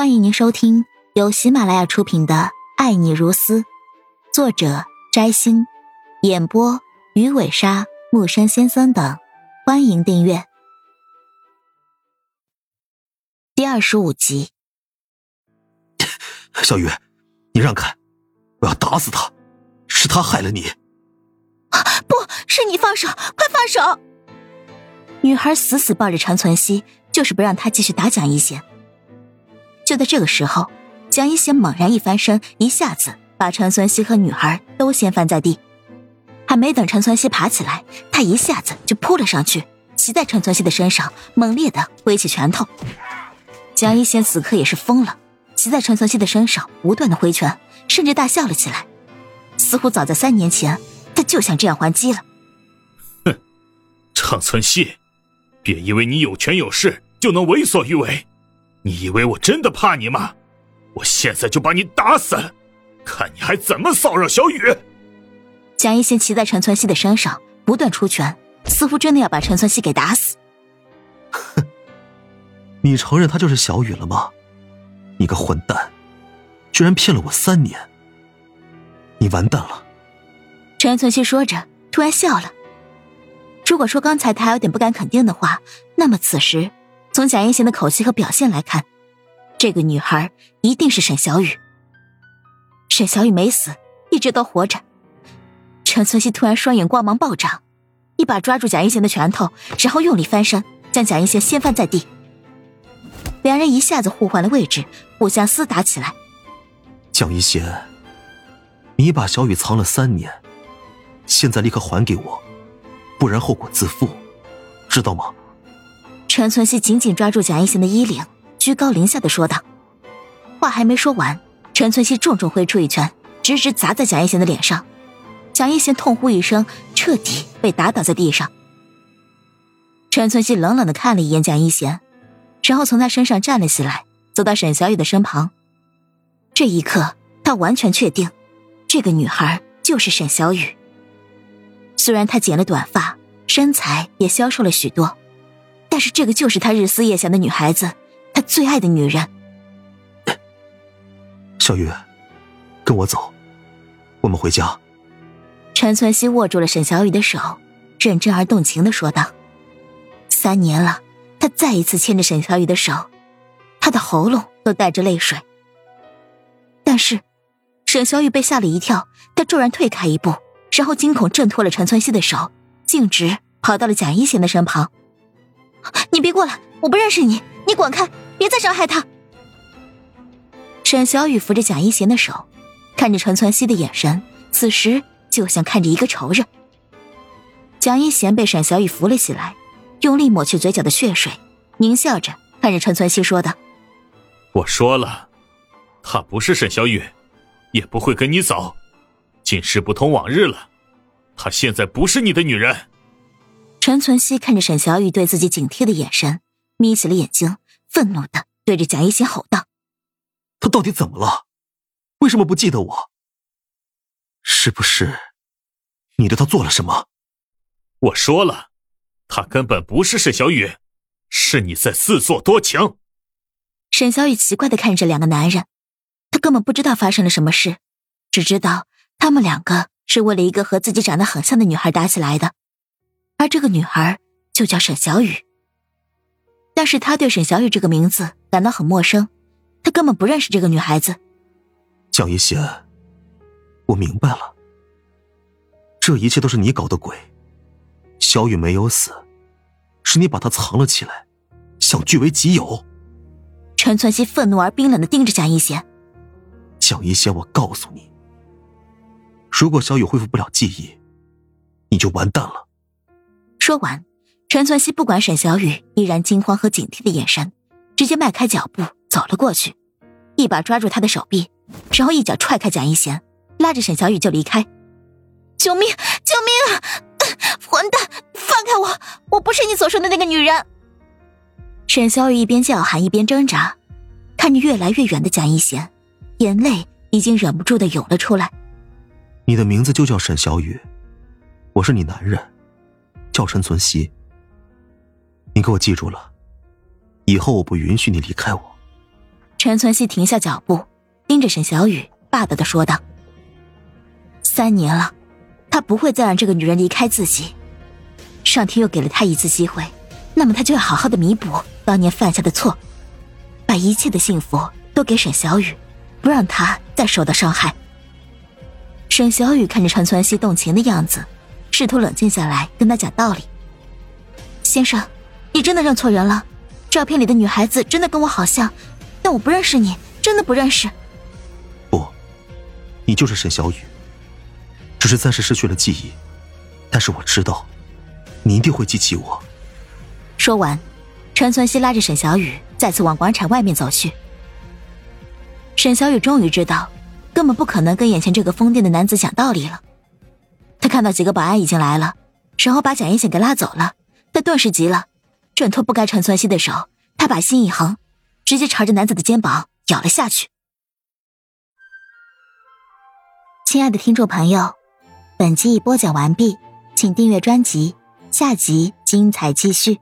欢迎您收听由喜马拉雅出品的《爱你如斯》，作者摘星，演播鱼尾鲨、木山先生等。欢迎订阅第二十五集。小雨，你让开！我要打死他！是他害了你！不是你放手！快放手！女孩死死抱着陈存希，就是不让他继续打蒋一贤。就在这个时候，蒋一贤猛然一翻身，一下子把陈存希和女孩都掀翻在地。还没等陈存希爬起来，他一下子就扑了上去，骑在陈存希的身上，猛烈的挥起拳头。蒋一贤此刻也是疯了，骑在陈存希的身上，不断的挥拳，甚至大笑了起来，似乎早在三年前，他就想这样还击了。哼，陈存希，别以为你有权有势就能为所欲为。你以为我真的怕你吗？我现在就把你打死，看你还怎么骚扰小雨！蒋一贤骑在陈存希的身上，不断出拳，似乎真的要把陈存希给打死。哼，你承认他就是小雨了吗？你个混蛋，居然骗了我三年！你完蛋了！陈存希说着，突然笑了。如果说刚才他还有点不敢肯定的话，那么此时。从蒋一贤的口气和表现来看，这个女孩一定是沈小雨。沈小雨没死，一直都活着。陈存希突然双眼光芒暴涨，一把抓住蒋一贤的拳头，然后用力翻身，将蒋一贤掀翻在地。两人一下子互换了位置，互相厮打起来。蒋一贤，你把小雨藏了三年，现在立刻还给我，不然后果自负，知道吗？陈存希紧紧抓住蒋一贤的衣领，居高临下的说道：“话还没说完，陈存希重重挥出一拳，直直砸在蒋一贤的脸上。蒋一贤痛呼一声，彻底被打倒在地上。陈存希冷冷的看了一眼蒋一贤，然后从他身上站了起来，走到沈小雨的身旁。这一刻，他完全确定，这个女孩就是沈小雨。虽然她剪了短发，身材也消瘦了许多。”但是这个就是他日思夜想的女孩子，他最爱的女人。小雨，跟我走，我们回家。陈存希握住了沈小雨的手，认真而动情的说道：“三年了，他再一次牵着沈小雨的手，他的喉咙都带着泪水。但是，沈小雨被吓了一跳，他骤然退开一步，然后惊恐挣脱了陈存希的手，径直跑到了贾一贤的身旁。”你别过来！我不认识你，你滚开！别再伤害他。沈小雨扶着蒋一贤的手，看着陈存希的眼神，此时就像看着一个仇人。蒋一贤被沈小雨扶了起来，用力抹去嘴角的血水，狞笑着看着陈存希说道：“我说了，他不是沈小雨，也不会跟你走。今时不同往日了，他现在不是你的女人。”陈存希看着沈小雨对自己警惕的眼神，眯起了眼睛，愤怒的对着蒋一贤吼道：“他到底怎么了？为什么不记得我？是不是你对他做了什么？”我说了，他根本不是沈小雨，是你在自作多情。沈小雨奇怪的看着两个男人，他根本不知道发生了什么事，只知道他们两个是为了一个和自己长得很像的女孩打起来的。而这个女孩就叫沈小雨，但是他对沈小雨这个名字感到很陌生，他根本不认识这个女孩子。蒋一贤，我明白了，这一切都是你搞的鬼。小雨没有死，是你把她藏了起来，想据为己有。陈存希愤怒而冰冷的盯着蒋一贤。蒋一贤，我告诉你，如果小雨恢复不了记忆，你就完蛋了。说完，陈存希不管沈小雨依然惊慌和警惕的眼神，直接迈开脚步走了过去，一把抓住他的手臂，然后一脚踹开蒋一贤，拉着沈小雨就离开。救命！救命啊！混蛋，放开我！我不是你所说的那个女人。沈小雨一边叫喊一边挣扎，看着越来越远的蒋一贤，眼泪已经忍不住的涌了出来。你的名字就叫沈小雨，我是你男人。叫陈存希，你给我记住了，以后我不允许你离开我，陈存希停下脚步，盯着沈小雨，霸道的说道：“三年了，他不会再让这个女人离开自己。上天又给了他一次机会，那么他就要好好的弥补当年犯下的错，把一切的幸福都给沈小雨，不让他再受到伤害。”沈小雨看着陈存希动情的样子，试图冷静下来，跟他讲道理：“先生，你真的认错人了。”照片里的女孩子真的跟我好像，但我不认识你，真的不认识。不，你就是沈小雨，只是暂时失去了记忆，但是我知道，你一定会记起我。说完，陈存希拉着沈小雨再次往广场外面走去。沈小雨终于知道，根本不可能跟眼前这个疯癫的男子讲道理了。看到几个保安已经来了，然后把蒋一贤给拉走了，他顿时急了。挣脱不该陈存希的手，他把心一横，直接朝着男子的肩膀咬了下去。亲爱的听众朋友，本集已播讲完毕，请订阅专辑，下集精彩继续。